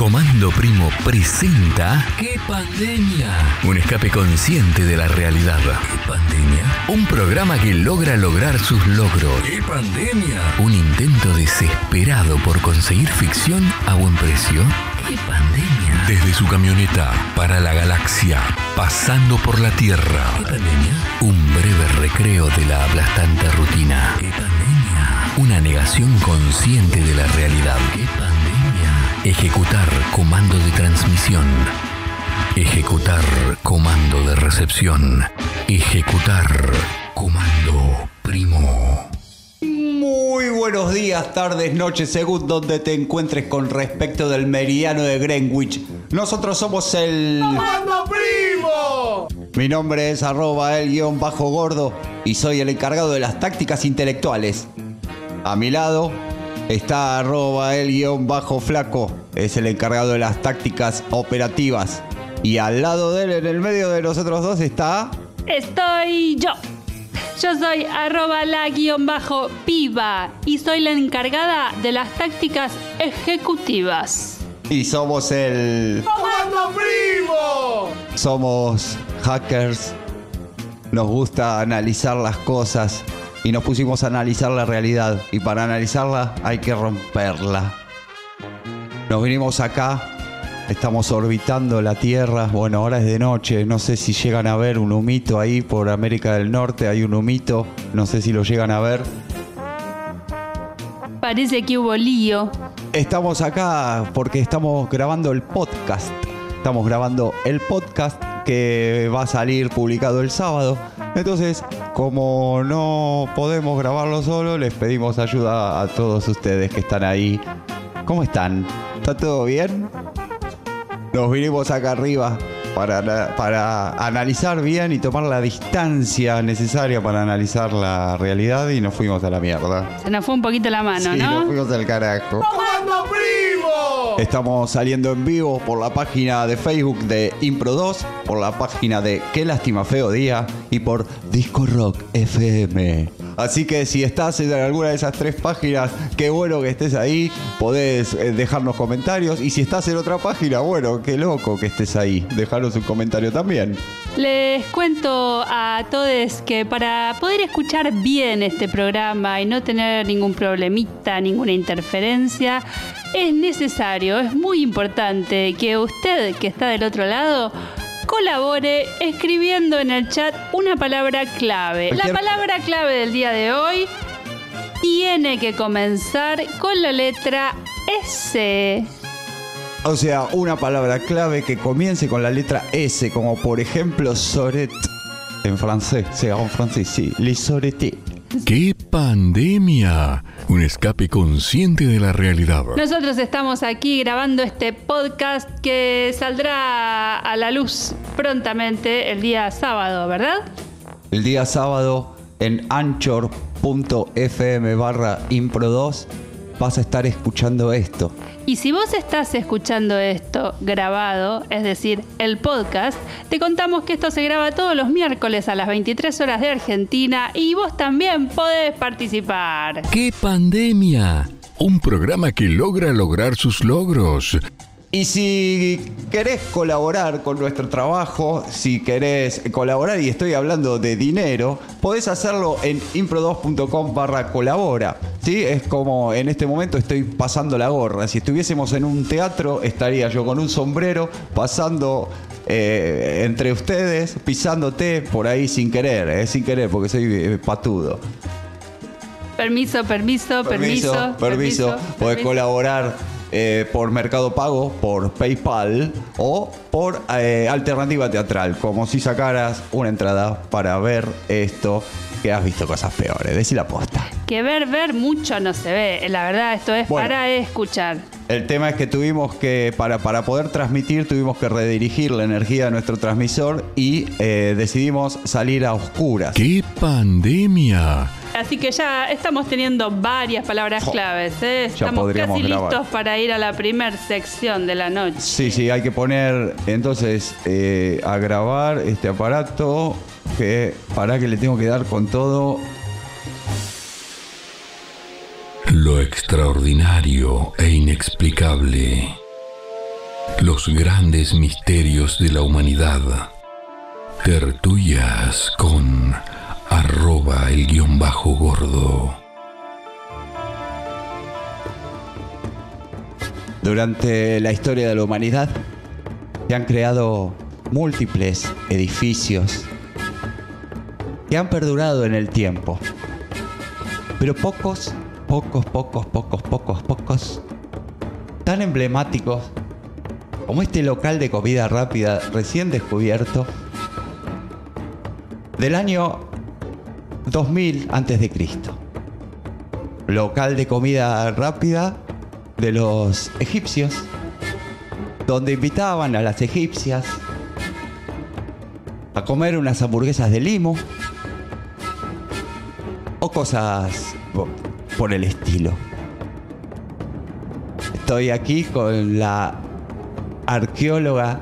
Comando Primo presenta ¡Qué pandemia! un escape consciente de la realidad. ¿Qué pandemia? Un programa que logra lograr sus logros. ¡Qué pandemia! Un intento desesperado por conseguir ficción a buen precio. ¡Qué pandemia! Desde su camioneta para la galaxia, pasando por la Tierra. ¿Qué pandemia? Un breve recreo de la aplastante rutina. ¡Qué pandemia! Una negación consciente de la realidad. ¡Qué pandemia! Ejecutar comando de transmisión. Ejecutar comando de recepción. Ejecutar comando primo. Muy buenos días, tardes, noches, según donde te encuentres con respecto del meridiano de Greenwich. Nosotros somos el... Mi nombre es arroba el guion bajo gordo y soy el encargado de las tácticas intelectuales. A mi lado está arroba el guion bajo flaco, es el encargado de las tácticas operativas. Y al lado de él, en el medio de nosotros dos, está... Estoy yo. Yo soy arroba la guion bajo piba y soy la encargada de las tácticas ejecutivas. Y somos el... Somos hackers. Nos gusta analizar las cosas y nos pusimos a analizar la realidad. Y para analizarla hay que romperla. Nos vinimos acá. Estamos orbitando la Tierra. Bueno, ahora es de noche. No sé si llegan a ver un humito ahí por América del Norte. Hay un humito. No sé si lo llegan a ver. Parece que hubo lío. Estamos acá porque estamos grabando el podcast. Estamos grabando el podcast que va a salir publicado el sábado. Entonces, como no podemos grabarlo solo, les pedimos ayuda a todos ustedes que están ahí. ¿Cómo están? ¿Está todo bien? Nos vinimos acá arriba para, para analizar bien y tomar la distancia necesaria para analizar la realidad y nos fuimos a la mierda. Se nos fue un poquito la mano, Sí, nos ¿no? fuimos al carajo. Estamos saliendo en vivo por la página de Facebook de Impro 2, por la página de Qué lástima feo día y por Disco Rock FM. Así que si estás en alguna de esas tres páginas, qué bueno que estés ahí, podés eh, dejarnos comentarios. Y si estás en otra página, bueno, qué loco que estés ahí, dejarnos un comentario también. Les cuento a todos que para poder escuchar bien este programa y no tener ningún problemita, ninguna interferencia, es necesario, es muy importante que usted que está del otro lado colabore escribiendo en el chat una palabra clave. La palabra clave del día de hoy tiene que comenzar con la letra S. O sea, una palabra clave que comience con la letra S, como por ejemplo soret en francés. sea en francés, sí. Les soreté. ¡Qué pandemia! Un escape consciente de la realidad. Nosotros estamos aquí grabando este podcast que saldrá a la luz prontamente el día sábado, ¿verdad? El día sábado en anchor.fm barra impro 2 vas a estar escuchando esto. Y si vos estás escuchando esto grabado, es decir, el podcast, te contamos que esto se graba todos los miércoles a las 23 horas de Argentina y vos también podés participar. ¡Qué pandemia! Un programa que logra lograr sus logros. Y si querés colaborar con nuestro trabajo, si querés colaborar y estoy hablando de dinero, podés hacerlo en impro2.com barra colabora. ¿sí? Es como en este momento estoy pasando la gorra. Si estuviésemos en un teatro, estaría yo con un sombrero pasando eh, entre ustedes, pisándote por ahí sin querer, eh, sin querer, porque soy eh, patudo. Permiso, permiso, permiso. permiso. Podés permiso. colaborar eh, por Mercado Pago, por PayPal o por eh, Alternativa Teatral, como si sacaras una entrada para ver esto que has visto cosas peores. Decí la posta. Que ver, ver mucho no se ve. La verdad, esto es Bueno. para escuchar. El tema es que tuvimos que, para, para poder transmitir, tuvimos que redirigir la energía de nuestro transmisor y eh, decidimos salir a oscuras. ¡Qué pandemia! Así que ya estamos teniendo varias palabras claves. ¿eh? Estamos casi grabar. listos para ir a la primer sección de la noche. Sí, sí, hay que poner entonces eh, a grabar este aparato que para que le tengo que dar con todo Lo extraordinario e inexplicable. los grandes misterios de la humanidad. Tertulias con arroba el guion bajo gordo. Durante la historia de la humanidad se han creado múltiples edificios que han perdurado en el tiempo. Pero pocos, pocos, pocos, pocos, pocos, pocos, tan emblemáticos como este local de comida rápida recién descubierto del año 2000 antes de Cristo. Local de comida rápida de los egipcios, donde invitaban a las egipcias a comer unas hamburguesas de limo o cosas po- por el estilo. Estoy aquí con la arqueóloga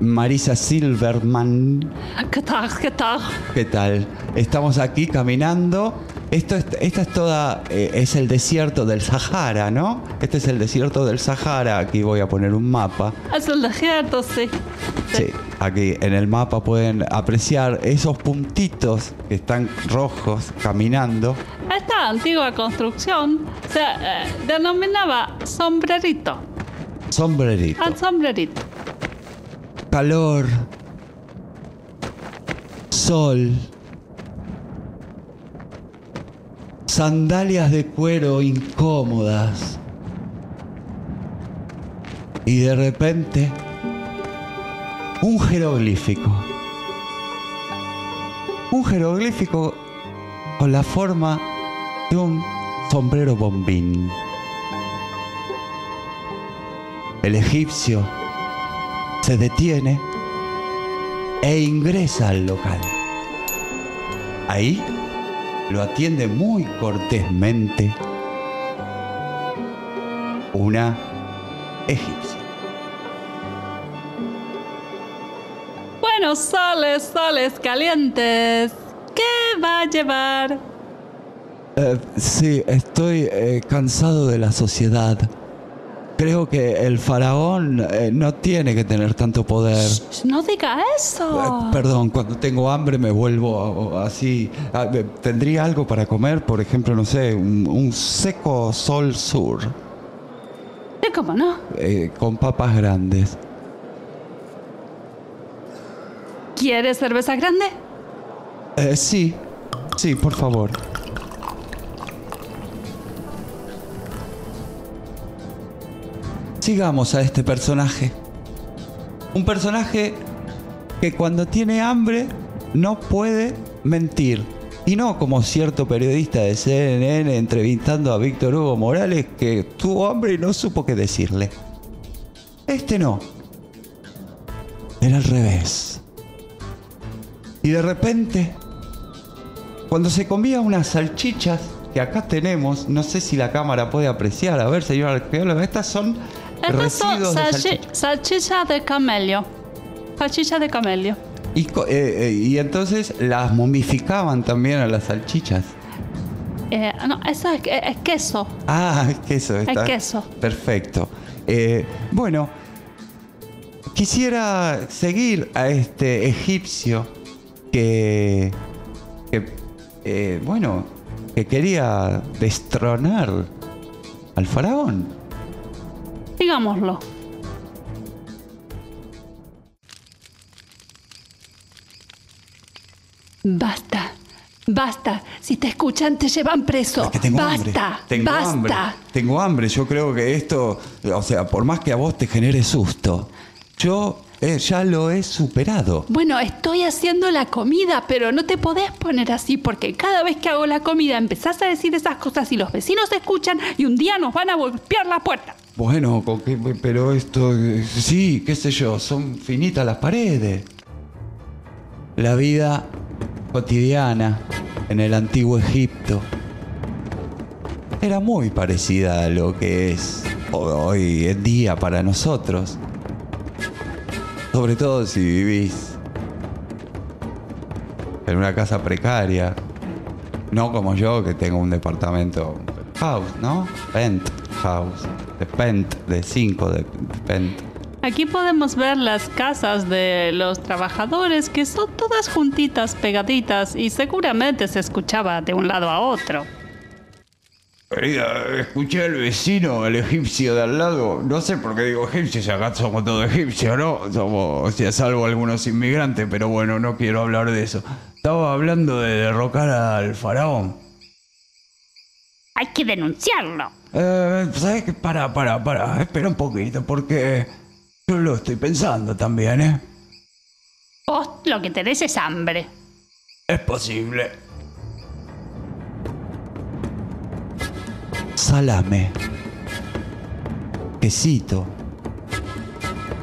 Marisa Silverman. ¿Qué tal? ¿Qué tal? ¿Qué tal? Estamos aquí caminando. Esto es, esta es toda, eh, es el desierto del Sahara, ¿no? Este es el desierto del Sahara. Aquí voy a poner un mapa. Es el desierto, sí. Sí, aquí en el mapa pueden apreciar esos puntitos que están rojos caminando. Esta antigua construcción se eh, denominaba sombrerito. Sombrerito. Al sombrerito. Calor. Sol. Sandalias de cuero incómodas. Y de repente, un jeroglífico. Un jeroglífico con la forma de un sombrero bombín. El egipcio se detiene e ingresa al local. Ahí lo atiende muy cortésmente una egipcia. Bueno, soles, soles calientes. ¿Qué va a llevar? Eh, sí, estoy eh, cansado de la sociedad. Creo que el faraón eh, no tiene que tener tanto poder. Shh, No diga eso. Eh, Perdón, cuando tengo hambre me vuelvo así. Eh, ¿Tendría algo para comer? Por ejemplo, no sé, un, un seco sol sur ¿Cómo no? eh, con papas grandes. ¿Quieres cerveza grande? Sí, sí, por favor. Sigamos a este personaje. Un personaje que cuando tiene hambre no puede mentir. Y no como cierto periodista de CNN entrevistando a Víctor Hugo Morales que tuvo hambre y no supo qué decirle. Este no. Era al revés. Y de repente, cuando se comía unas salchichas que acá tenemos, no sé si la cámara puede apreciar, a ver, señor arqueólogo, estas son Salchi- salchicha. salchicha de camello. Salchicha de camello. Y, eh, eh, y entonces las momificaban también a las salchichas. Eh, no, eso es, es queso. Ah, es queso. Está. queso. Perfecto. Eh, bueno, quisiera seguir a este egipcio que, que, eh, bueno, que quería destronar al faraón. Digámoslo. Basta. Basta. Si te escuchan, te llevan preso. Es que tengo basta. hambre. Tengo basta. hambre. Tengo hambre. Yo creo que esto, o sea, por más que a vos te genere susto, yo eh, ya lo he superado. Bueno, estoy haciendo la comida, pero no te podés poner así porque cada vez que hago la comida empezás a decir esas cosas y los vecinos escuchan y un día nos van a golpear la puerta. Bueno, pero esto, sí, qué sé yo, son finitas las paredes. La vida cotidiana en el antiguo Egipto era muy parecida a lo que es hoy en día para nosotros. Sobre todo si vivís en una casa precaria. No como yo que tengo un departamento house, ¿no? Rent penthouse, de pent, de 5, de, de pent. Aquí podemos ver las casas de los trabajadores que son todas juntitas, pegaditas y seguramente se escuchaba de un lado a otro. Querida, escuché al vecino, al egipcio de al lado. No sé por qué digo egipcio, si acá somos todos egipcios, ¿no? Somos, si a salvo algunos inmigrantes, pero bueno, no quiero hablar de eso. Estaba hablando de derrocar al faraón. Hay que denunciarlo. Eh, ¿Sabes qué? Para, para, para. Espera un poquito, porque yo lo estoy pensando también, ¿eh? Vos lo que tenés es hambre. Es posible. Salame. Quesito.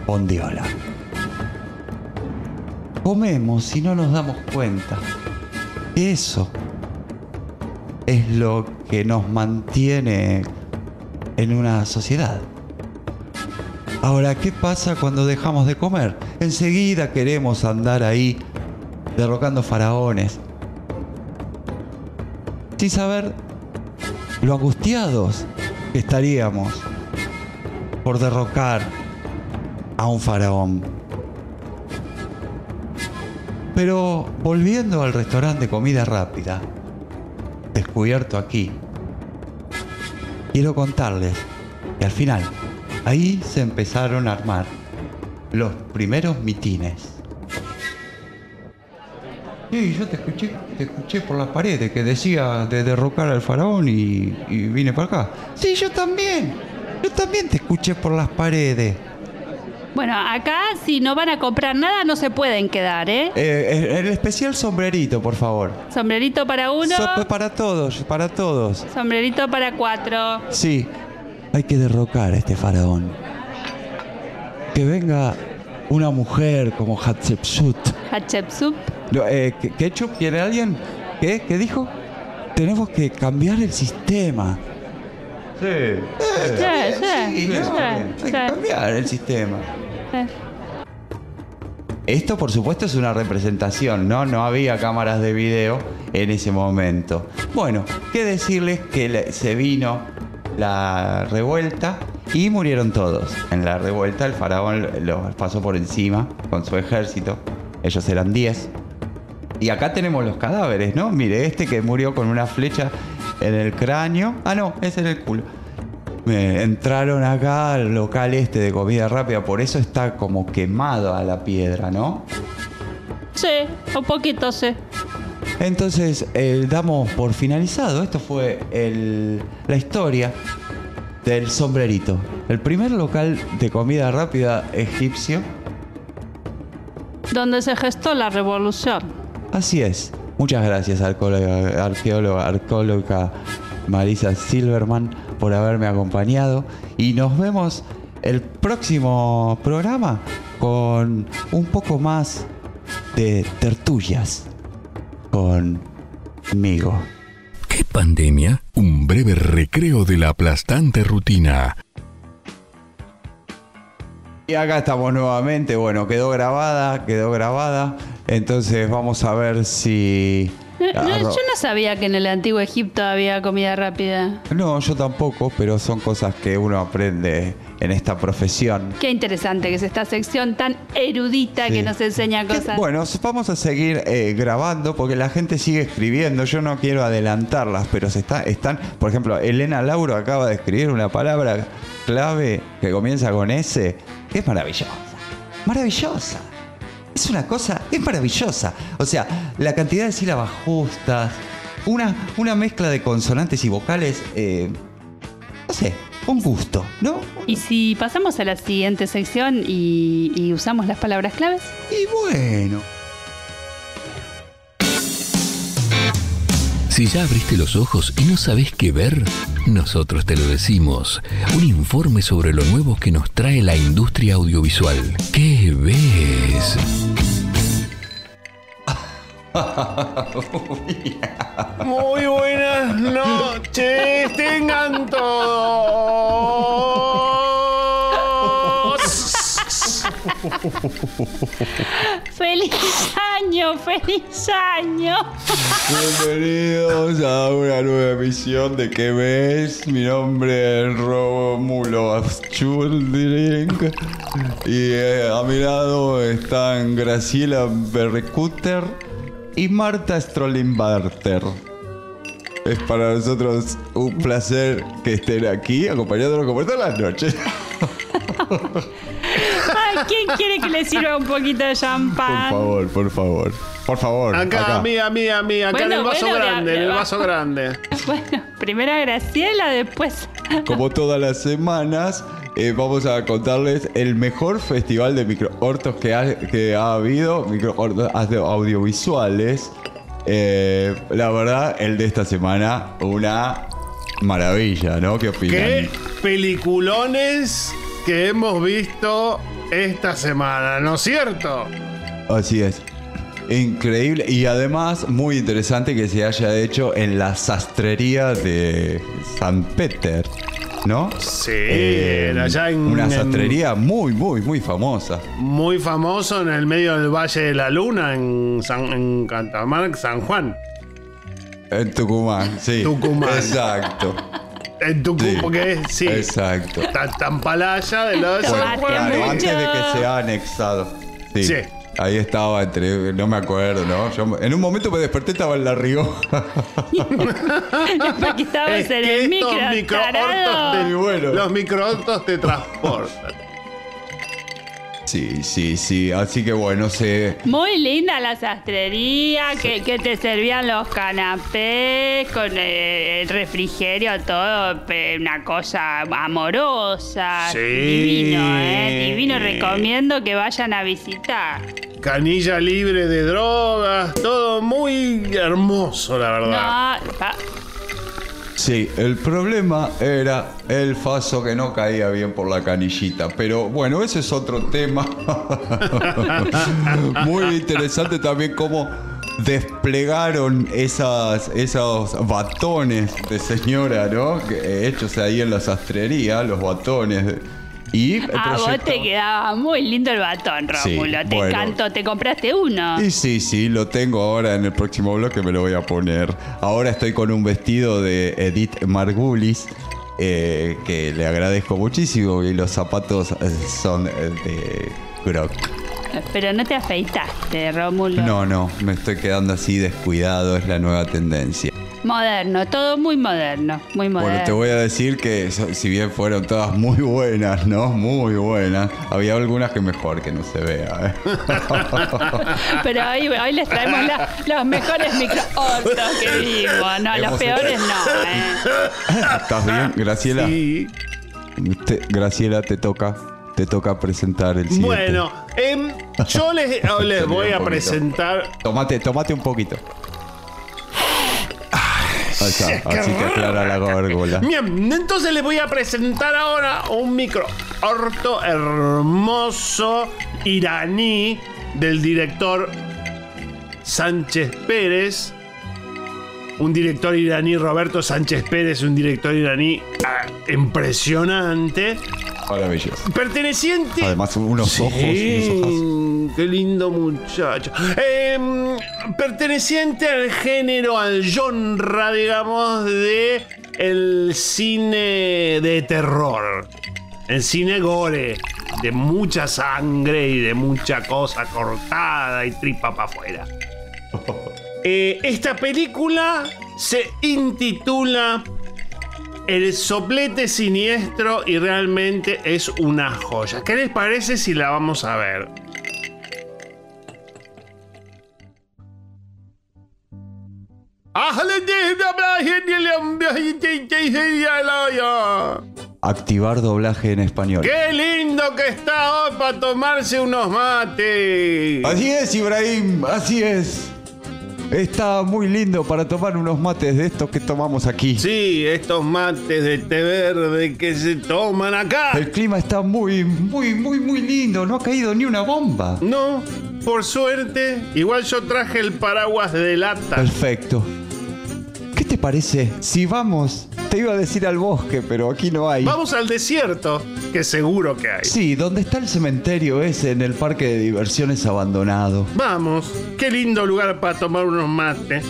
Bondiola. Comemos y no nos damos cuenta. Eso es lo que nos mantiene en una sociedad. Ahora, ¿qué pasa cuando dejamos de comer? Enseguida queremos andar ahí derrocando faraones. Sin saber lo angustiados que estaríamos por derrocar a un faraón. Pero volviendo al restaurante de comida rápida, descubierto aquí, quiero contarles que al final ahí se empezaron a armar los primeros mitines. Sí, yo te escuché, te escuché por las paredes que decía de derrocar al faraón y, y vine para acá. Sí, yo también. Yo también te escuché por las paredes. Bueno, acá si no van a comprar nada no se pueden quedar, ¿eh? Eh, el especial sombrerito, por favor. Sombrerito para uno, So- para todos, para todos. sombrerito para cuatro. Sí, hay que derrocar a este faraón. Que venga una mujer como Hatshepsut. Hatshepsut. Eh, ¿Ke- ¿Ketchup quiere alguien? ¿Qué? ¿Qué dijo? Tenemos que cambiar el sistema. Sí. Sí, sí, sí, Hay que cambiar el sistema. Esto, por supuesto, es una representación, ¿no? No había cámaras de video en ese momento. Bueno, qué decirles que se vino la revuelta y murieron todos. En la revuelta el faraón los pasó por encima con su ejército. Ellos eran 10. Y acá tenemos los cadáveres, ¿no? Mire, este que murió con una flecha en el cráneo. Ah, no, ese era el culo. Me entraron acá al local este de comida rápida, por eso está como quemado a la piedra, ¿no? Sí, un poquito sí. Entonces, eh, damos por finalizado. Esto fue el- la historia del sombrerito. El primer local de comida rápida egipcio. Donde se gestó la revolución. Así es. Muchas gracias, arqueóloga, Marisa Silverman, por haberme acompañado. Y nos vemos el próximo programa con un poco más de tertulias conmigo. ¿Qué pandemia? Un breve recreo de la aplastante rutina. Y acá estamos nuevamente. Bueno, quedó grabada, quedó grabada. Entonces vamos a ver si. No, no, yo no sabía que en el antiguo Egipto había comida rápida. No, yo tampoco, pero son cosas que uno aprende en esta profesión. Qué interesante que es esta sección tan erudita Sí. que nos enseña cosas. Bueno, vamos a seguir eh, grabando porque la gente sigue escribiendo. Yo no quiero adelantarlas, pero se está, están. Por ejemplo, Elena Lauro acaba de escribir una palabra clave que comienza con S, que es maravillosa. Maravillosa. Es una cosa, es maravillosa. O sea, la cantidad de sílabas justas, una, una mezcla de consonantes y vocales, eh, no sé, un gusto, ¿no? Y si pasamos a la siguiente sección y, y usamos las palabras claves. Y bueno. Si ya abriste los ojos y no sabes qué ver, nosotros te lo decimos. Un informe sobre lo nuevo que nos trae la industria audiovisual. ¿Qué ves? Muy buenas noches, tengan todos. ¡Feliz año! ¡Feliz año! Bienvenidos a una nueva emisión de ¿Qué ves? Mi nombre es Romulo Schuldering y eh, a mi lado están Graciela Berrecuter y Marta Strollenbarter. Es para nosotros un placer que estén aquí acompañándonos como todas las noches. ¿quién quiere que le sirva un poquito de Por champán? favor, por favor. Por favor. Acá, a mí, a mí, a mí, acá en Bueno, el vaso bueno, grande, en el vaso grande. Bueno, primero a Graciela, después. Como todas las semanas, eh, vamos a contarles el mejor festival de microhortos que ha, que ha habido, microhortos audiovisuales. Eh, la verdad, el de esta semana, una maravilla, ¿no? ¿Qué opinan? ¿Qué peliculones que hemos visto esta semana, ¿no es cierto? Así es. Increíble y además muy interesante que se haya hecho en la sastrería de San Peter, ¿no? Sí, Eh, era allá en, una en- sastrería muy, muy, muy famosa. muy famoso en el medio del Valle de la Luna, en, San, en Catamarca, San Juan. En Tucumán, sí. Tucumán. Exacto. En Tucumán, Sí, porque sí. Exacto. Está tan palaya de lo de Bueno, San Juan. Claro, antes de que sea anexado. Sí. Sí. Ahí estaba entre, no me acuerdo, ¿no? Yo en un momento me desperté, estaba en La Rioja. Porque estabas Es en que el estos micro. Y bueno. Los microhortos te transportan. Sí, sí, sí. Así que bueno, se. Muy linda la sastrería, que, que te servían los canapés con el, el refrigerio, todo, una cosa amorosa. Sí. Divino, ¿eh? Divino, recomiendo que vayan a visitar. Canilla libre de drogas, todo muy hermoso, la No, verdad. pa- Sí, el problema era el faso que no caía bien por la canillita. Pero bueno, ese es otro tema. Muy interesante también cómo desplegaron esas, esos batones de señora, ¿no? Eh, hechos ahí en la sastrería, los batones. de- y el a vos proyecto- te quedaba muy lindo el batón, Sí, Rómulo. te bueno. encantó, te compraste uno. Y sí, sí, lo tengo ahora en el próximo bloque, me lo voy a poner. Ahora estoy con un vestido de Edith Margulis, eh, que le agradezco muchísimo, y los zapatos eh, son eh, de Croc. Pero no te afeitaste, Rómulo. No, no, me estoy quedando así descuidado, es la nueva tendencia. Moderno, todo muy moderno, muy moderno. Bueno, te voy a decir que si bien fueron todas muy buenas, ¿no? Muy buenas, había algunas que mejor que no se vea. ¿eh? Pero hoy, hoy les traemos la- los mejores microhortos que vimos. No, los Hemos peores no, ¿eh? ¿Estás bien, Graciela? Sí. Te- Graciela, te toca, te toca presentar el siguiente. Bueno, em, yo les, oh, les voy a presentar. Tomate, tomate un poquito. Así te aclara la górgola. Bien, entonces les voy a presentar ahora un microhorto hermoso iraní del director Sánchez Pérez. Un director iraní, Roberto Sánchez Pérez, un director iraní ah, impresionante. Maravilloso. Perteneciente. Además, unos ojos y unos qué lindo muchacho. Em, perteneciente al género, al genre, digamos, de el cine de terror. El cine gore. De mucha sangre y de mucha cosa cortada y tripa para afuera. Eh, esta película se intitula El soplete siniestro y realmente es una joya. ¿Qué les parece si la vamos a ver? Activar doblaje en español. ¡Qué lindo que está hoy para tomarse unos mates! Así es, Ibrahim, así es. Está muy lindo para tomar unos mates de estos que tomamos aquí. Sí, estos mates de té verde que se toman acá. El clima está muy, muy, muy, muy lindo. No ha caído ni una bomba. No, por suerte, igual yo traje el paraguas de lata. Perfecto. ¿Qué te parece si vamos Te iba a decir al bosque, pero aquí no hay. Vamos al desierto, que seguro que hay. Sí, donde está el cementerio ese en el parque de diversiones abandonado. Vamos, qué lindo lugar para tomar unos mates.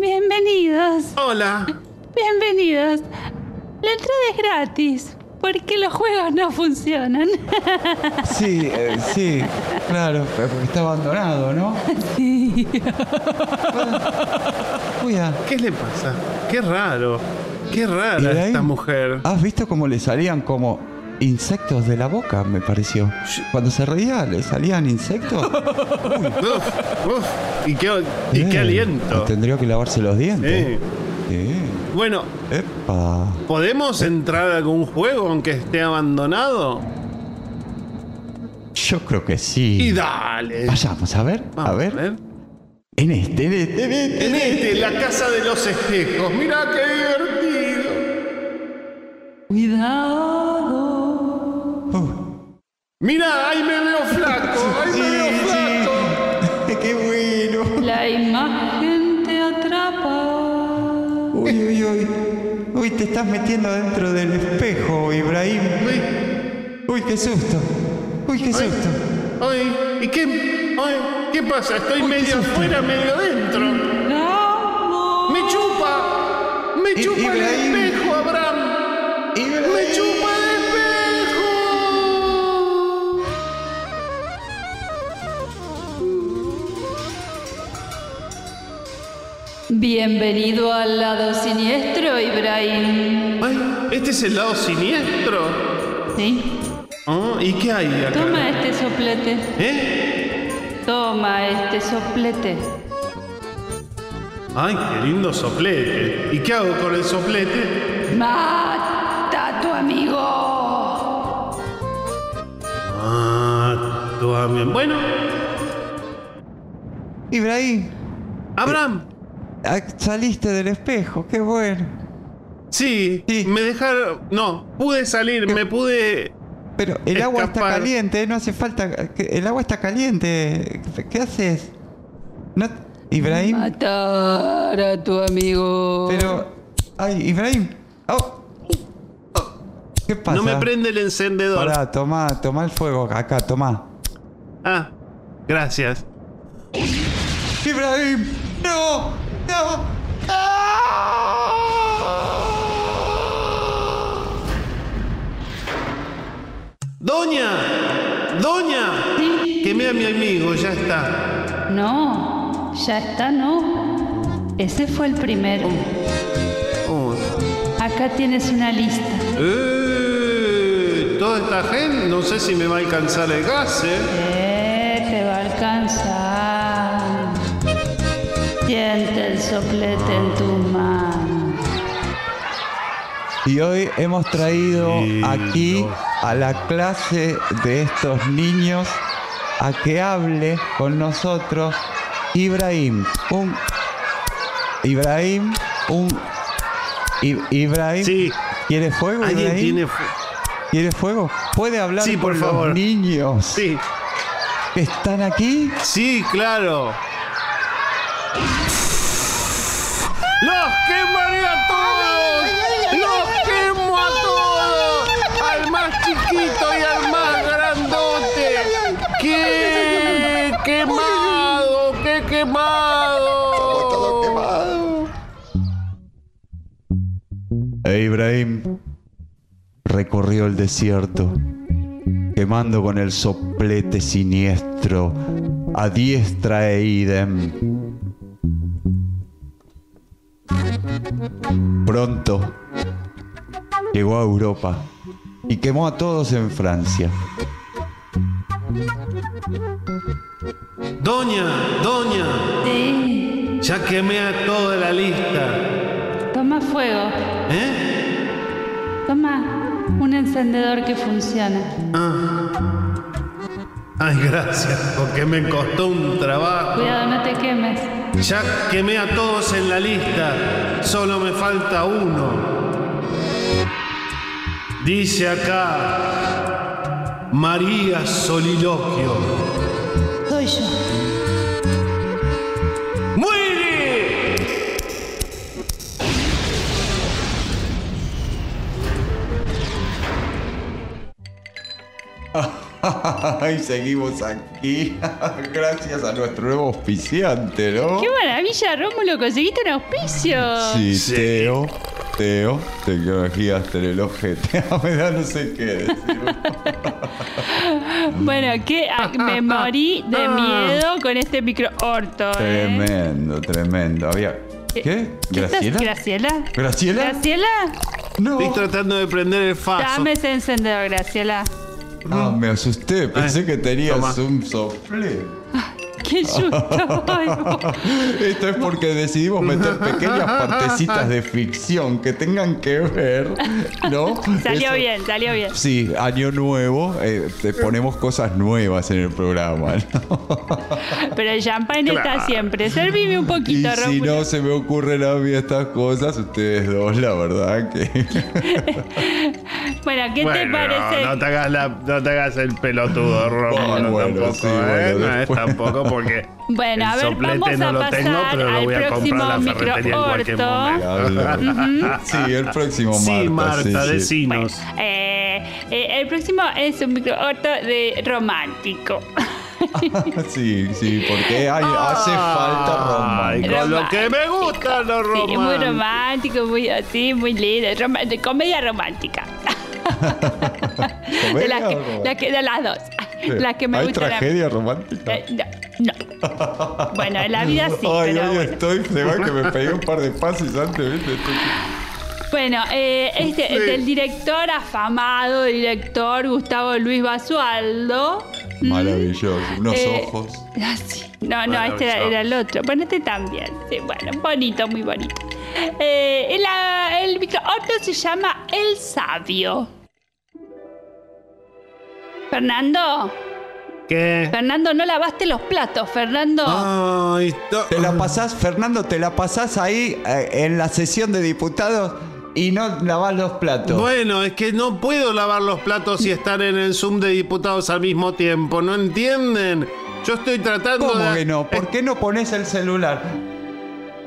Bienvenidos, Hola. bienvenidos. La entrada es gratis, porque los juegos no funcionan. Sí, eh, sí, claro, pero porque está abandonado, ¿no? Sí. Ah, ¿Qué le pasa? Qué raro. Qué ¿y rara ahí? esta mujer. ¿Has visto cómo le salían como insectos de la boca, me pareció? Cuando se reía, le salían insectos. Uf, uf, y qué, y qué Eh, aliento. Tendría que lavarse los dientes. Sí. Sí. Bueno, Epa. ¿podemos entrar a algún juego aunque esté abandonado? Yo creo que sí. Y dale. Vayamos a ver, Vamos a ver. En este, en este, en este. En este, la casa de los espejos. Mirá qué divertido. Cuidado. Uh, Mirá, ahí me veo flaco. Ahí sí, me veo flaco. Uy, te estás metiendo dentro del espejo, Ibrahim. Uy, Uy, qué susto. Uy, qué susto. ay, ¿y qué? Ay, ¿qué pasa? Estoy Uy, medio afuera, medio dentro. ¡Vamos! ¡Me chupa! ¡Me I- chupa el Ibrahim. espejo, Abraham! Ibrahim. ¡Me chupa Bienvenido al lado siniestro, Ibrahim. Ay, este es el lado siniestro. ¿Sí? Ah, ¿Y qué hay acá? Toma este soplete. ¿Eh? Toma este soplete. Ay, qué lindo soplete. ¿Y qué hago con el soplete? Mata a tu amigo. Ah, tú también. Bueno, Ibrahim, Abraham. Ah, saliste del espejo, qué bueno. Sí, Sí. me dejaron. No, pude salir, me pude. Pero el agua está caliente, no hace falta. El agua está caliente. ¿Qué haces? No, Ibrahim. Matar a tu amigo. Pero. Ay, Ibrahim. Oh. Oh. ¿Qué pasa? No me prende el encendedor. Pará, toma, toma el fuego acá, toma. Ah, gracias. Ibrahim, no, no. ¡Doña! ¡Doña! Quemé a mi amigo, ya está. No, ya está, no. Ese fue el primero. Oh. Acá tienes una lista. ¡Eh! Toda esta gente, no sé si me va a alcanzar el gas, ¿eh? Eh, te va a alcanzar. Siente el soplete en tu mano. Y hoy hemos traído Sí, aquí a la clase de estos niños a que hable con nosotros Ibrahim. Un. Ibrahim, un. I- Ibrahim. Sí. ¿Quiere fuego, ¿Alguien Ibrahim? tiene... fu- ¿Quiere fuego? ¿Puede hablar Sí, por con favor. los niños Sí, están aquí? sí, claro. E Ibrahim recorrió el desierto, quemando con el soplete siniestro a diestra e idem. Pronto llegó a Europa y quemó a todos en Francia. Doña, doña, Sí. ya quemé a toda la lista. Toma fuego. ¿Eh? Toma un encendedor que funciona. Ay, gracias, porque me costó un trabajo. Cuidado, no te quemes. Ya quemé a todos en la lista, solo me falta uno. Dice acá, María Soliloquio. Soy yo. y seguimos aquí. Gracias a nuestro nuevo auspiciante, ¿no? ¡Qué maravilla, Rómulo! Conseguiste un auspicio. Sí, Sí. Teo. Teo, tecnologías en el ojete. Me da no sé qué decir. Bueno, que me morí de Ah. miedo con este micro orto. ¿eh? Tremendo, tremendo. Había. ¿Qué? estás- ¿Graciela? ¿Graciela? ¿Graciela? ¿Graciela? No. Estoy tratando de prender el faso. Dame ese encendedor, Graciela. Ah, me asusté. Pensé Ay, que tenías toma. un soflé. ¡Qué Esto es porque decidimos meter pequeñas partecitas de ficción que tengan que ver, ¿no? salió Eso- bien, salió bien. Sí, año nuevo, eh, te ponemos cosas nuevas en el programa. ¿no? Pero el champagne está siempre. Servime un Y poquito, si Rómulo. no se me ocurren a mí estas cosas, ustedes dos, la verdad que... Bueno, ¿qué Bueno, te parece? No, no te hagas la, no te hagas el pelotudo, Rómulo, bueno, tampoco, sí, ¿eh? bueno, no es tampoco porque Bueno, a ver, soplete vamos no a lo pasar tengo, pero lo al voy a comprar próximo a la ferretería en cualquier microorto. momento. Sí, el próximo Marta. Sí, Marta, sí, sí. decinos. Eh, eh, el próximo es un microorto de romántico. Sí, sí, porque hay- hace falta romántico. con lo que me gusta lo Sí, muy romántico. romántico, muy así, muy lindo. De comedia romántica. de las dos. Las que me ¿Hay gustan. a mí. tragedia romántica? Eh, no, no. Bueno, en la vida sí, Ay, pero hoy bueno. estoy, se va que me pegué un par de pases antes, ¿viste? Estoy- Bueno, eh, este, Sí. del director afamado, director Gustavo Luis Basualdo. Maravilloso, unos Eh, ojos. ah, sí. No, no, este era, era el otro. Bueno, este también. Sí, bueno, bonito, muy bonito. Eh, el, el microorto se llama El Sabio. Fernando, ¿Qué? Fernando, no lavaste los platos, Fernando. Ay, no. Te la pasás, Fernando, te la pasás ahí eh, en la sesión de diputados y no lavás los platos. Bueno, es que no puedo lavar los platos y estar en el Zoom de diputados al mismo tiempo, ¿no entienden? Yo estoy tratando ¿Cómo de... que no? ¿Por qué no pones el celular?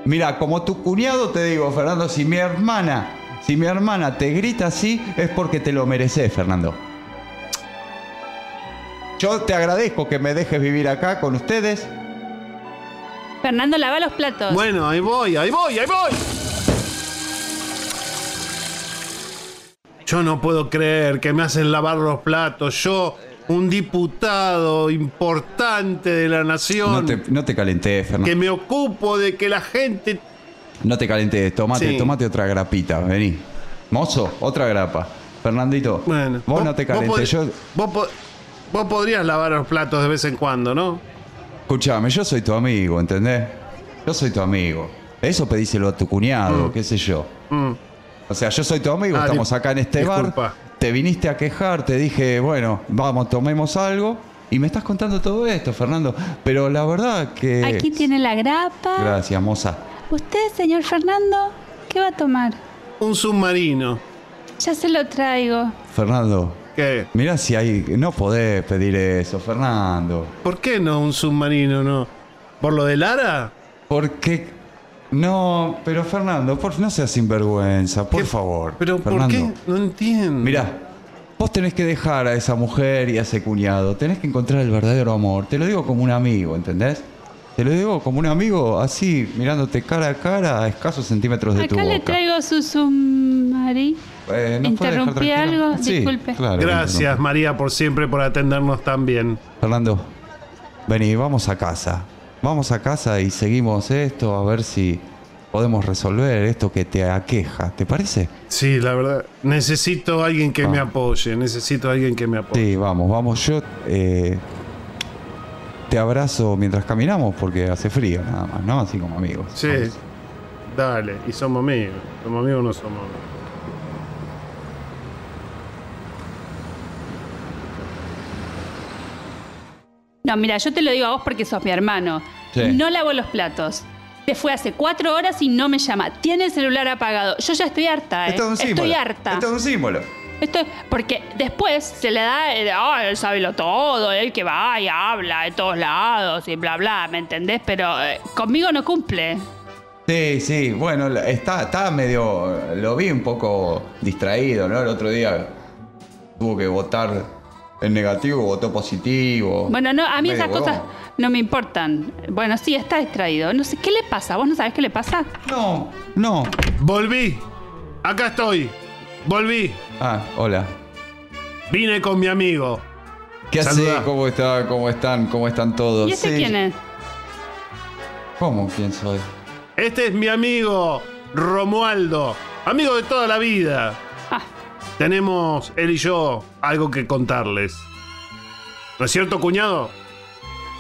Mira, como tu cuñado te digo, Fernando, si mi hermana, si mi hermana te grita así, es porque te lo mereces, Fernando. Yo te agradezco que me dejes vivir acá con ustedes. Fernando, lava los platos. Bueno, ahí voy, ahí voy, ahí voy. Yo no puedo creer que me hacen lavar los platos. Yo, un diputado importante de la nación, No te, no te calentés, que Fernando. me ocupo de que la gente... No te calentés, tomate, Sí. tomate otra grapita, vení. Mozo, otra grapa. Fernandito, Bueno, vos, no te Yo, vos po- vos podrías lavar los platos de vez en cuando, ¿no? escuchame, yo soy tu amigo, ¿entendés? Yo soy tu amigo. Eso pedíselo a tu cuñado, qué sé yo. Mm. O sea, yo soy tu amigo, Ah, estamos acá en este disculpa. bar. Te viniste a quejar, te dije, bueno, vamos, tomemos algo. Y me estás contando todo esto, Fernando. Pero la verdad que. Aquí tiene la grapa. Gracias, moza. ¿Usted, señor Fernando, qué va a tomar? Un submarino. Ya se lo traigo. Fernando, ¿Qué? mira si hay. No podés pedir eso, Fernando. ¿Por qué no un submarino, no? ¿Por lo de Lara? Porque. No, pero Fernando, por, no seas sinvergüenza, por ¿Qué? favor. ¿Pero Fernando. por qué? No entiendo. Mirá, vos tenés que dejar a esa mujer y a ese cuñado. Tenés que encontrar el verdadero amor. Te lo digo como un amigo, ¿entendés? Te lo digo como un amigo, así, mirándote cara a cara a escasos centímetros de tu Acá boca. le traigo su sumari. Eh, ¿nos puede dejar ¿Interrumpí algo? Sí, Disculpe. claro Gracias. María, por siempre, por atendernos tan bien. Fernando, vení, vamos a casa. Vamos a casa y seguimos esto a ver si podemos resolver esto que te aqueja. ¿Te parece? Sí, la verdad. Necesito a alguien que Ah. me apoye. Necesito a alguien que me apoye. Sí, vamos, vamos. Yo eh, te abrazo mientras caminamos porque hace frío nada más, ¿no? Así como amigos. Sí. Vamos. Dale. Y somos amigos. Somos amigos o no somos amigos. No, mira, yo te lo digo a vos porque sos mi hermano. Sí. No lavo los platos. Se fue hace cuatro horas y no me llama. Tiene el celular apagado. Yo ya estoy harta, ¿eh? Esto es un símbolo. Estoy harta. Esto es un símbolo. Esto es- porque después se le da, el, ah, él sabe lo todo, él que va y habla de todos lados y bla, bla, ¿me entendés? Pero eh, conmigo no cumple. Sí, sí, bueno, está, está medio. Lo vi un poco distraído, ¿no? El otro día tuvo que votar en negativo, votó positivo. Bueno, no, a mí esas cosas no me importan. Bueno, sí, está distraído. No sé, ¿qué le pasa? ¿Vos no sabés qué le pasa? No, no. Volví. Acá estoy. Volví. Ah, hola. Vine con mi amigo. ¿Qué hace? ¿Cómo está? ¿Cómo están? ¿Cómo están todos? ¿Y ese Sí. quién es? ¿Cómo? ¿Quién soy? Este es mi amigo Romualdo. Amigo de toda la vida. Tenemos, él y yo, algo que contarles. ¿No es cierto, cuñado?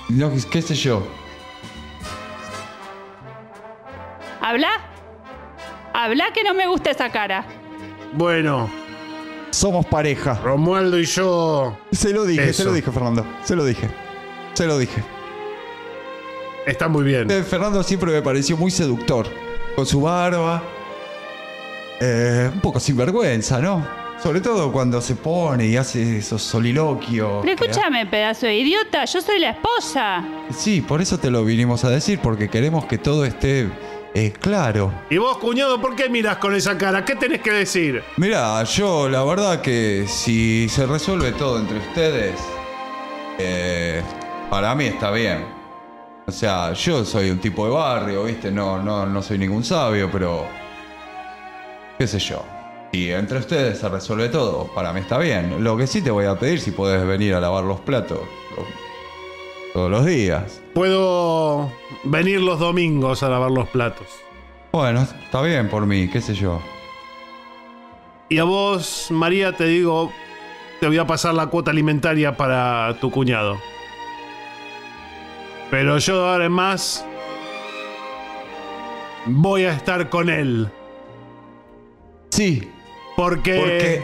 No, ¿Qué sé yo? ¿habla? ¿Habla que no me gusta esa cara? Bueno, Somos pareja. Romualdo y yo Se lo dije, Eso. se lo dije, Fernando. Se lo dije. Se lo dije. está muy bien. Eh, Fernando siempre me pareció muy seductor. Con su barba. Eh, un poco sinvergüenza, ¿no? Sobre todo cuando se pone y hace esos soliloquios. Pero escúchame, pedazo de idiota, yo soy la esposa. Sí, por eso te lo vinimos a decir, porque queremos que todo esté eh, claro. ¿Y vos, cuñado, por qué miras con esa cara? ¿Qué tenés que decir? Mira, yo la verdad que si se resuelve todo entre ustedes, eh, para mí está bien. O sea, yo soy un tipo de barrio, ¿viste? No, no, no soy ningún sabio, pero... qué sé yo. Si entre ustedes se resuelve todo, para mí está bien. Lo que sí te voy a pedir si puedes venir a lavar los platos todos los días. Puedo venir los domingos a lavar los platos. Bueno, está bien por mí, qué sé yo. Y a vos, María, te digo, te voy a pasar la cuota alimentaria para tu cuñado. Pero yo de ahora en más voy a estar con él. Sí, Porque, porque...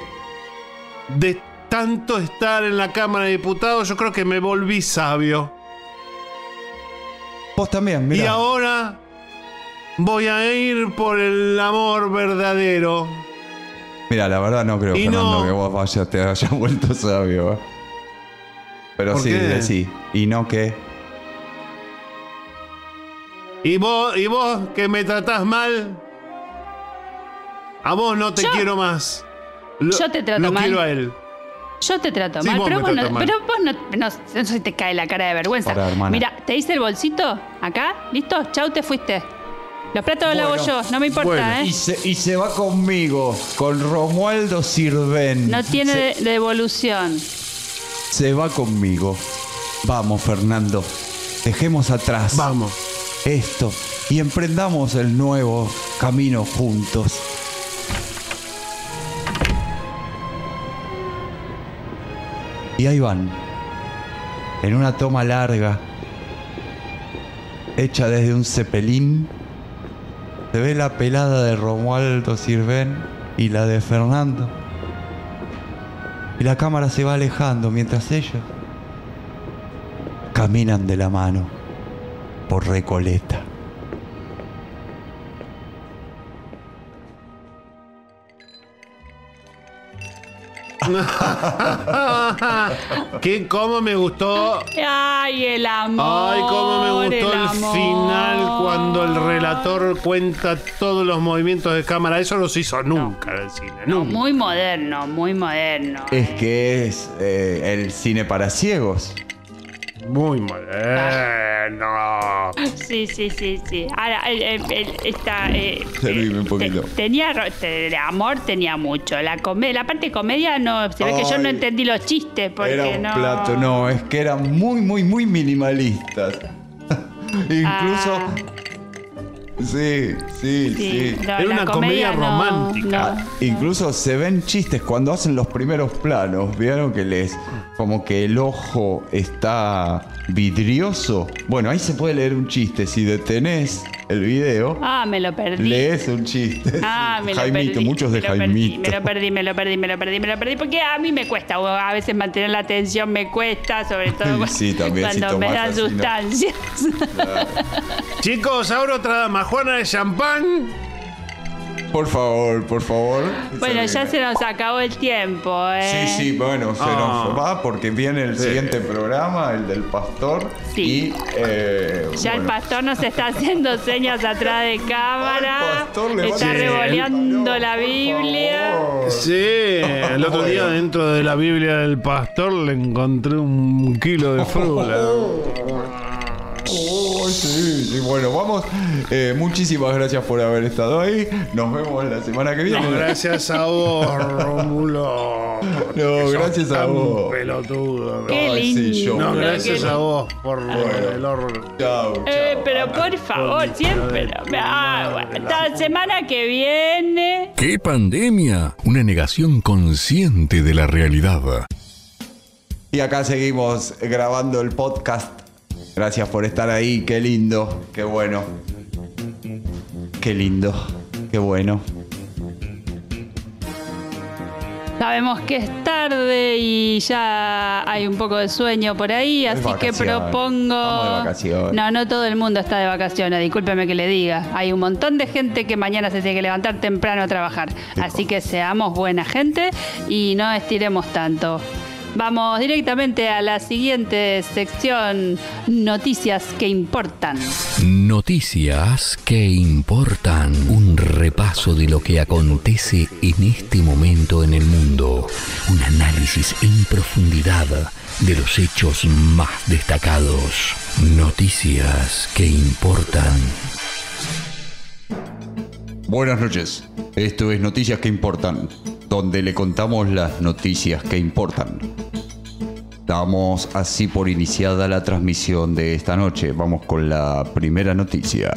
de tanto estar en la Cámara de Diputados, yo creo que me volví sabio. Vos también, mira. Y ahora voy a ir por el amor verdadero. Mira, la verdad no creo, Y Fernando, no- que vos vayas, te hayas vuelto sabio. ¿eh? Pero ¿Por sí, qué? sí. Y no que. Y vos, y vos que me tratás mal, a vos no te Yo- quiero más. Lo- yo te trato lo mal. quiero a él. Yo te trato Sí, mal, vos pero vos, no, mal. pero vos no, no, no sé si te cae la cara de vergüenza. Mira, te hice el bolsito acá, listo, chau, te fuiste. Los platos los lavo yo, no me importa, bueno. Y ¿eh? se, y se va conmigo, con Romualdo Sirven. No tiene Se, de- devolución. se va conmigo. Vamos, Fernando. Dejemos atrás Vamos. esto y emprendamos el nuevo camino juntos. Y ahí van, en una toma larga, hecha desde un cepelín, se ve la pelada de Romualdo Sirven y la de Fernando. Y la cámara se va alejando mientras ellos caminan de la mano por Recoleta. ¿Qué, ¿Cómo me gustó? Ay, el amor. Ay, cómo me gustó el, final cuando el relator cuenta todos los movimientos de cámara. Eso no se hizo nunca en el cine. No, nunca. muy moderno, muy moderno. Es que es eh, el cine para ciegos. Muy moderno. Sí, sí, sí, sí. Ahora, el, el- el- esta. eh, Servime un te- poquito. tenía. de amor tenía mucho. La, come- la parte de comedia no. Se ve que yo no entendí los chistes. Porque era un no. plato, no, es que eran muy, muy, muy minimalistas. Incluso. Ah. Sí, sí, sí. Sí, no, Era una comedia romántica. no. Incluso se ven chistes cuando hacen los primeros planos. ¿Vieron que les. Como que el ojo está vidrioso? Bueno, ahí se puede leer un chiste. Si detenés el video, Ah, me lo perdí. lees un chiste. Ah, me lo Jaimito, perdí. muchos de me lo perdí, Jaimito. Me lo perdí, me lo perdí, me lo perdí, me lo perdí. Porque a mí me cuesta. o A veces mantener la atención me cuesta, sobre todo Ay, sí, también, si cuando me dan sustancias. Chicos, ahora otra dama. Juana de champán. Por favor, por favor. Bueno, ya se nos acabó el tiempo, ¿eh? Sí, sí, bueno, se Ah. nos va porque viene el siguiente programa, el del pastor. Sí. Y, eh, Ya el pastor nos está haciendo señas atrás de cámara. Al pastor le va está revoleando No, la Biblia. Sí, el otro día dentro de la Biblia del pastor le encontré un kilo de frula. Oh, sí, sí, bueno, vamos. Eh, muchísimas gracias por haber estado ahí. Nos vemos la semana que viene. No, gracias a vos, Rómulo. No, gracias a vos. pelotudo. Qué Ay, sí, lindo. yo. No, gracias a vos por el horror. Chao, chao. Eh, pero por favor, siempre. Ah, bueno, hasta la semana que viene. ¿Qué pandemia? Una negación consciente de la realidad. Y acá seguimos grabando el podcast. Gracias por estar ahí. Qué lindo. Qué bueno. Qué lindo. Qué bueno. Sabemos que es tarde y ya hay un poco de sueño por ahí, así que propongo. De. No, no todo el mundo está de vacaciones, discúlpeme que le diga. Hay un montón de gente que mañana se tiene que levantar temprano a trabajar. Así que seamos buena gente y no estiremos tanto. Vamos directamente a la siguiente sección, noticias que importan. Noticias que importan. Un repaso de lo que acontece en este momento en el mundo. Un análisis en profundidad de los hechos más destacados. Noticias que importan. Buenas noches. Esto es Noticias que Importan, donde le contamos las noticias que importan. Damos así por iniciada la transmisión de esta noche. Vamos con la primera noticia.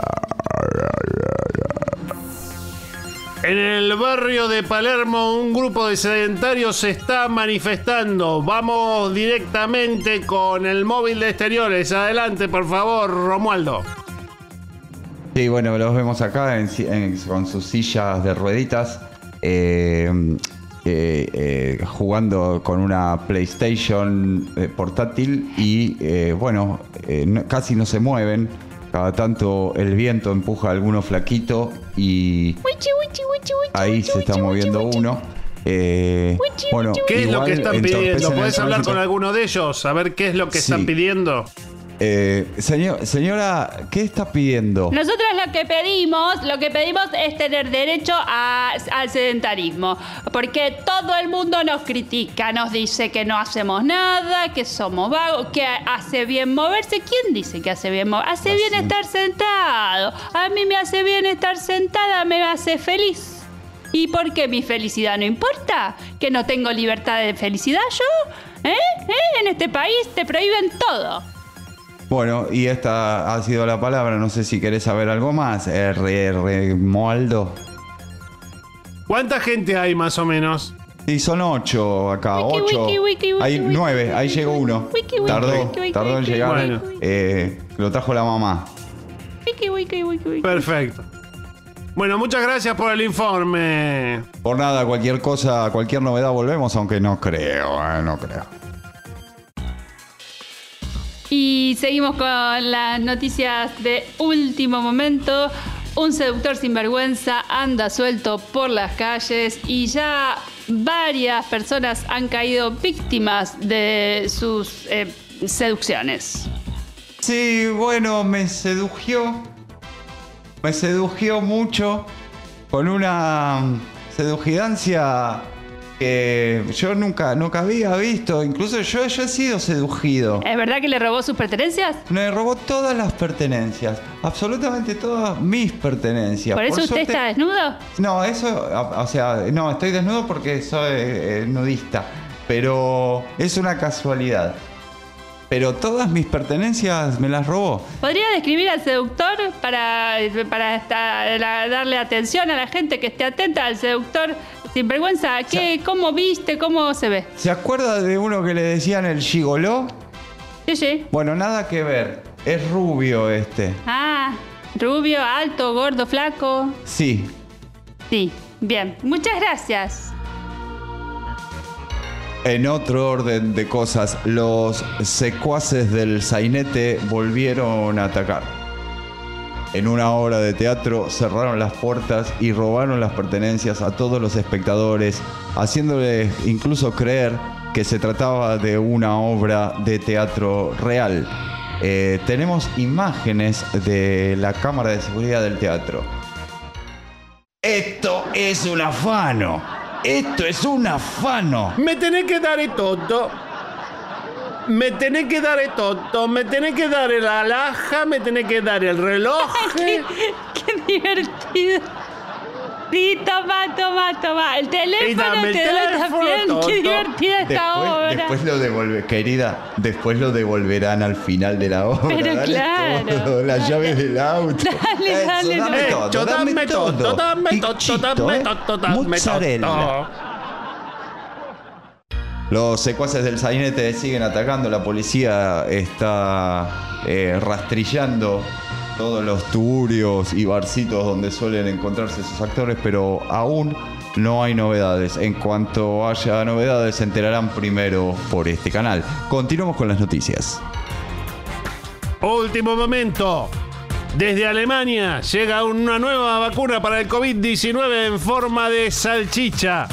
En el barrio de Palermo, un grupo de sedentarios se está manifestando. Vamos directamente con el móvil de exteriores. Adelante, por favor, Romualdo. Sí, bueno, los vemos acá en si- en- con sus sillas de rueditas, eh, eh, eh, jugando con una PlayStation eh, portátil y, eh, bueno, no- casi no se mueven. Cada tanto el viento empuja a alguno flaquito y ahí se está moviendo uno. Eh, bueno, ¿Qué es lo que están pidiendo? ¿Puedes hablar con alguno de ellos? A ver qué es lo que Sí. están pidiendo. Eh, señor, señora, ¿qué está pidiendo? Nosotros lo que pedimos, lo que pedimos es tener derecho a- al sedentarismo, porque todo el mundo nos critica, nos dice que no hacemos nada, que somos vagos, que hace bien moverse. ¿Quién dice que hace bien moverse? Hace bien estar sentado. A mí me hace bien estar sentada, me hace feliz. ¿Y por qué mi felicidad no importa? ¿Que no tengo libertad de felicidad yo? ¿Eh? ¿Eh? En este país te prohíben todo. Bueno, y esta ha sido la palabra. No sé si querés saber algo más. R. Moaldo. ¿Cuánta gente hay más o menos? Sí, son ocho acá. Wiki, ocho. wiki, wiki, wiki, hay wiki, nueve. wiki, Ahí wiki, llegó uno. wiki, wiki, Tardó. wiki, wiki, Tardó en llegar. Bueno. Eh, lo trajo la mamá. Wiki, wiki, wiki, wiki. Perfecto. Bueno, muchas gracias por el informe. Por nada, cualquier cosa, cualquier novedad volvemos, aunque no creo, eh, no creo. Y seguimos con las noticias de último momento. Un seductor sinvergüenza anda suelto por las calles y ya varias personas han caído víctimas de sus eh, seducciones. Sí, bueno, me sedujió. Me sedujió mucho con una sedujidancia que yo nunca, nunca había visto. Incluso yo, yo he sido sedujido. ¿Es verdad que le robó sus pertenencias? Me robó todas las pertenencias, absolutamente todas mis pertenencias. ¿Por eso usted suerte- está desnudo? No, eso, o sea, no, estoy desnudo porque soy eh, nudista, pero es una casualidad. Pero todas mis pertenencias me las robó. ¿Podría describir al seductor para, para esta- la- darle atención a la gente que esté atenta al seductor sinvergüenza? ¿Qué, ¿Cómo viste? ¿Cómo se ve? ¿Se acuerda de uno que le decían el gigoló? Sí, sí. Bueno, nada que ver. Es rubio este. Ah, rubio, alto, gordo, flaco. Sí. Sí, bien. Muchas gracias. En otro orden de cosas, los secuaces del sainete volvieron a atacar. En una obra de teatro cerraron las puertas y robaron las pertenencias a todos los espectadores, haciéndoles incluso creer que se trataba de una obra de teatro real. Eh, tenemos imágenes de la cámara de seguridad del teatro. Esto es un afano. Esto es un afano. Me tenés que dar todo. Me tenés que dar todo. Me tenés que dar el alhaja. Me tenés que dar el reloj. qué, qué divertido. Sí, toma, toma, toma. El teléfono dame el te doy teléfono, también. todo. Qué divertida esta Después, obra. después lo devuelve, querida, después lo devolverán al final de la obra. Pero Dale claro. todo, las llaves del auto. Dale, Eso, dale, dame dale. todo, dame dame todo. todo, dame todo, dame ¿eh? todo, dame Mozzarella. todo. Los secuaces del sainete siguen atacando, la policía está eh, rastrillando todos los tuburios y barcitos donde suelen encontrarse sus actores, pero aún no hay novedades. En cuanto haya novedades se enterarán primero por este canal. Continuamos con las noticias. Último momento. Desde Alemania llega una nueva vacuna para el COVID-19 en forma de salchicha.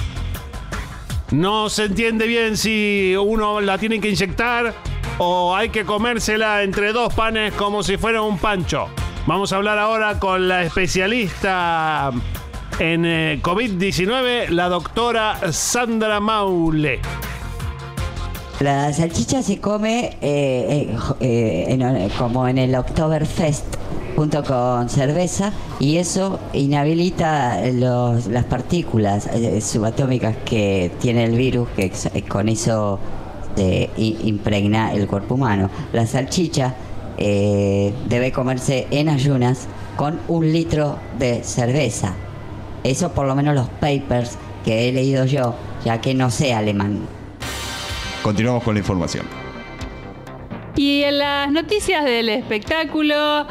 No se entiende bien si uno la tiene que inyectar o hay que comérsela entre dos panes como si fuera un pancho. Vamos a hablar ahora con la especialista en eh, COVID-19, la doctora Sandra Maule. La salchicha se come eh, eh, eh, como en el Oktoberfest junto con cerveza y eso inhabilita los- las partículas eh, subatómicas que tiene el virus que eh, con eso se i- impregna el cuerpo humano. La salchicha eh, debe comerse en ayunas con un litro de cerveza. Eso por lo menos los papers que he leído yo, ya que no sé alemán. Continuamos con la información. Y en las noticias del espectáculo,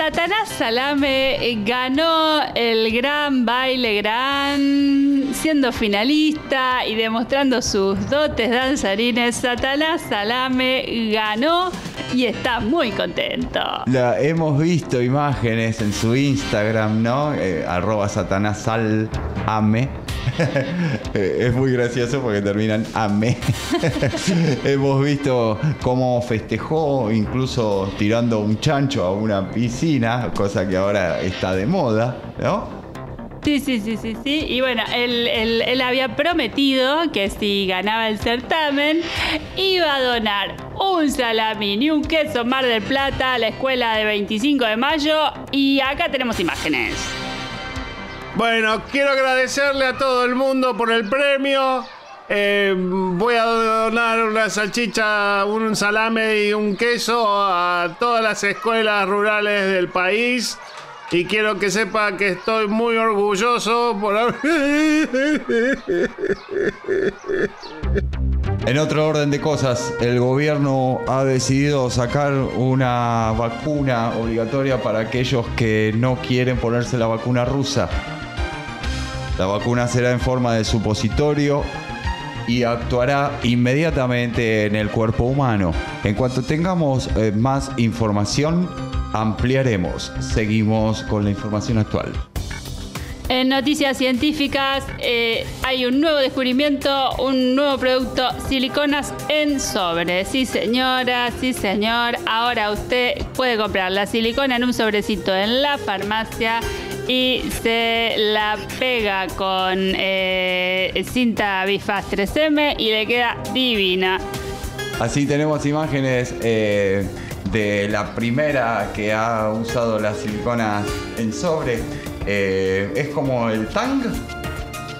Satanás Salame eh, ganó el gran baile gran, siendo finalista y demostrando sus dotes danzarines. Satanás Salame ganó y está muy contento. La, hemos visto imágenes en su Instagram, ¿no? Eh, arroba satanásal ame. Eh, es muy gracioso porque terminan ame. hemos visto cómo festejó, incluso tirando un chancho a una piscina, cosa que ahora está de moda, ¿no? Sí, sí, sí, sí, sí. Y bueno, él, él- él había prometido que si ganaba el certamen, iba a donar un salamín y un queso Mar del Plata a la escuela de 25 de mayo. Y acá tenemos imágenes. Bueno, quiero agradecerle a todo el mundo por el premio. Eh, voy a donar una salchicha, un salame y un queso a todas las escuelas rurales del país. Y quiero que sepa que estoy muy orgulloso por En otro orden de cosas, el gobierno ha decidido sacar una vacuna obligatoria para aquellos que no quieren ponerse la vacuna rusa. La vacuna será en forma de supositorio y actuará inmediatamente en el cuerpo humano. En cuanto tengamos eh, más información, ampliaremos. Seguimos con la información actual. En noticias científicas eh, hay un nuevo descubrimiento, un nuevo producto, siliconas en sobre. Sí señora, sí señor. Ahora usted puede comprar la silicona en un sobrecito en la farmacia y se la pega con eh, cinta bifaz 3M y le queda divina. Así tenemos imágenes eh, de la primera que ha usado las siliconas en sobre. Eh, es como el tang.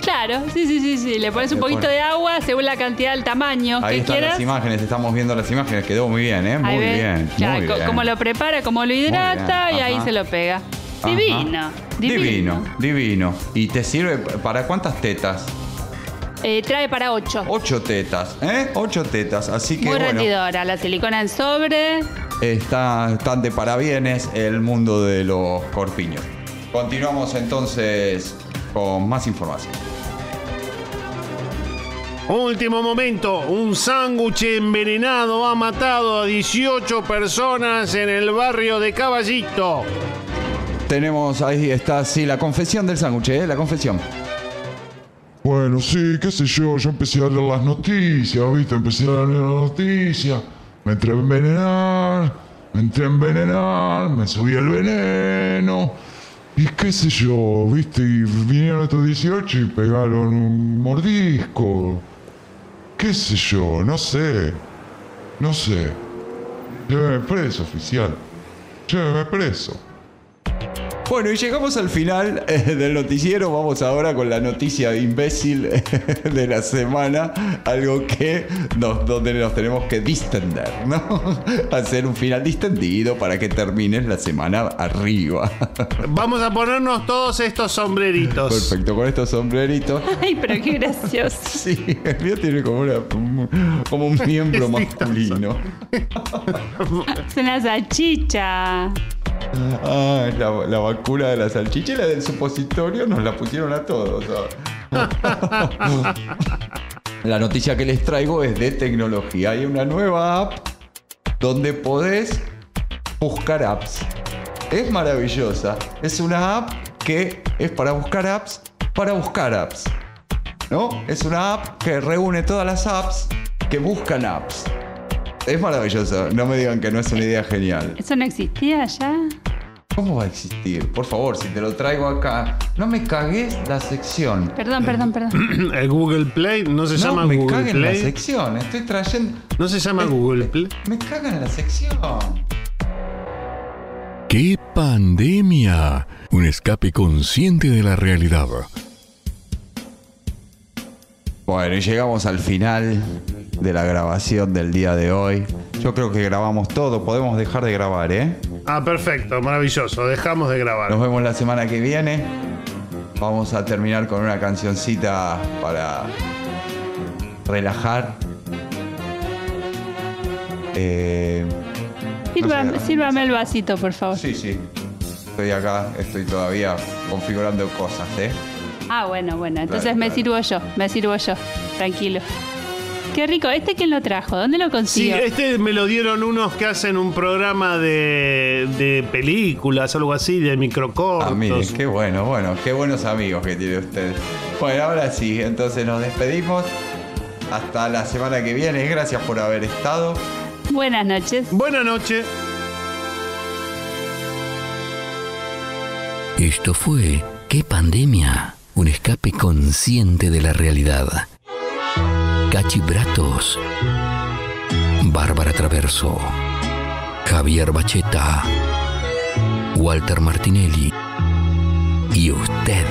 Claro, sí, sí, sí, sí. Le pones un Le poquito pone- de agua según la cantidad del tamaño Ahí que están quieras. las imágenes, estamos viendo las imágenes. Quedó muy bien, ¿eh? Muy bien. ya, muy co- bien. Como lo prepara, como lo hidrata y ahí se lo pega. Divino, divino. Divino, divino. ¿Y te sirve para cuántas tetas? Eh, trae para 8. Ocho tetas, ¿eh? Ocho tetas. Así que Muy bueno, rendidora. La silicona en sobre. Está, están de parabienes el mundo de los corpiños. Continuamos entonces con más información. Último momento, un sándwich envenenado ha matado a 18 personas en el barrio de Caballito. Tenemos, ahí está, sí, la confesión del sándwich, ¿eh? La confesión. Bueno, sí, qué sé yo, yo empecé a leer las noticias, ¿viste? Empecé a leer las noticias, me entré a envenenar, me entré a envenenar, me subí el veneno, y qué sé yo, ¿viste? Y vinieron estos 18 y pegaron un mordisco. ¿Qué sé yo? No sé. No sé. Lléveme preso, oficial. Lléveme preso. Bueno, y llegamos al final eh, del noticiero. Vamos ahora con la noticia imbécil eh, de la semana. Algo que nos, donde nos tenemos que distender, ¿no? Hacer un final distendido para que termines la semana arriba. Vamos a ponernos todos estos sombreritos. Perfecto, con estos sombreritos. Ay, pero qué gracioso. Sí, el mío tiene como, una- como un miembro masculino. Es una salchicha. Ah, la, la vacuna de la salchicha y la del supositorio nos la pusieron a todos. ¿sabes? la noticia que les traigo es de tecnología. Hay una nueva app donde podés buscar apps. Es maravillosa. Es una app que es para buscar apps, para buscar apps. ¿No? Es una app que reúne todas las apps que buscan apps. Es maravilloso. No me digan que no es una idea genial. ¿Eso no existía ya? ¿Cómo va a existir? Por favor, si te lo traigo acá, no me cagues la sección. Perdón, perdón, perdón. El Google Play no se no llama me Google caguen la Play. sección. Estoy trayendo. No se llama Google Play. Me cagan la sección. ¡Qué pandemia! Un escape consciente de la realidad. Bueno, y llegamos al final de la grabación del día de hoy. Yo creo que grabamos todo. Podemos dejar de grabar, ¿eh? Ah, perfecto, maravilloso. Dejamos de grabar. Nos vemos la semana que viene. Vamos a terminar con una cancioncita para relajar. Eh, Sírvame, No sé. sírvame el vasito, por favor. sí, sí. Estoy acá, estoy todavía configurando cosas, ¿eh? Ah, bueno, bueno. Entonces Claro, me claro. sirvo yo, me sirvo yo. Tranquilo. Qué rico. ¿Este quién lo trajo? ¿Dónde lo Sí, consiguió? este me lo dieron unos que hacen un programa de, de películas, algo así, de microcortos. Ah, mire, qué bueno, bueno, qué buenos amigos que tiene usted. Bueno, ahora sí, entonces nos despedimos. Hasta la semana que viene. Gracias por haber estado. Buenas noches. Buenas noches. Esto fue ¿Qué pandemia? Un escape consciente de la realidad. Cachibratos. Bárbara Traverso. Javier Bacheta. Walter Martinelli. Y usted.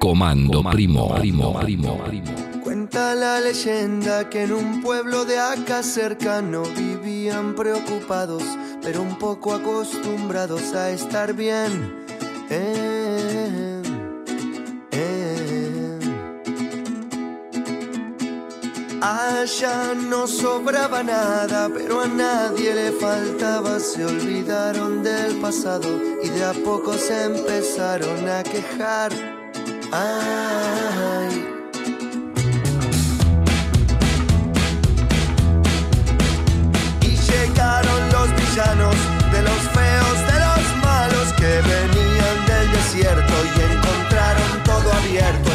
Comando, primo, primo, primo, primo. Cuenta la leyenda que en un pueblo de acá cercano vivían preocupados, pero un poco acostumbrados a estar bien. Eh, Allá no sobraba nada, pero a nadie le faltaba. Se olvidaron del pasado y de a poco se empezaron a quejar. Y llegaron los villanos de los feos, de los malos que venían del desierto y encontraron todo abierto.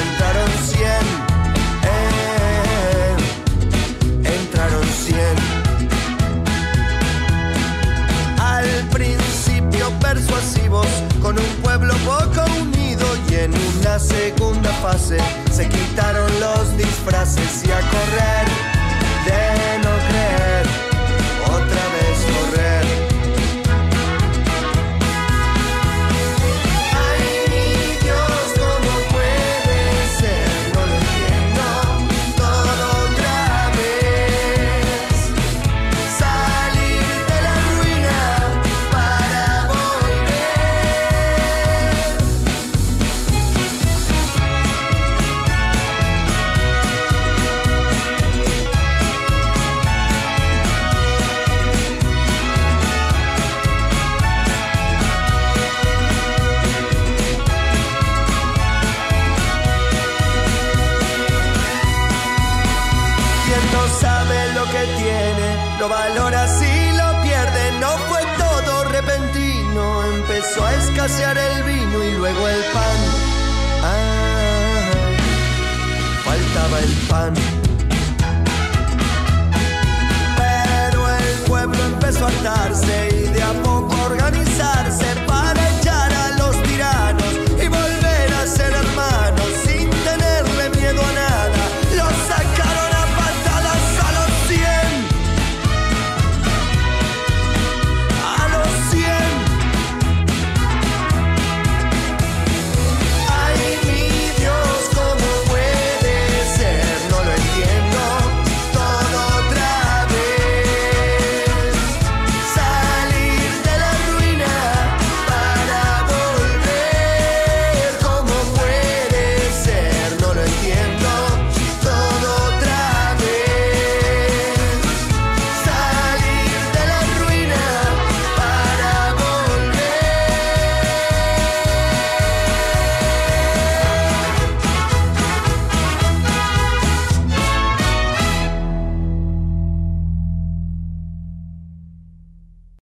Con un pueblo poco unido y en una segunda fase se quitaron los disfraces y a correr empezó a escasear el vino y luego el pan. Ah, faltaba el pan. Pero el pueblo empezó a hartarse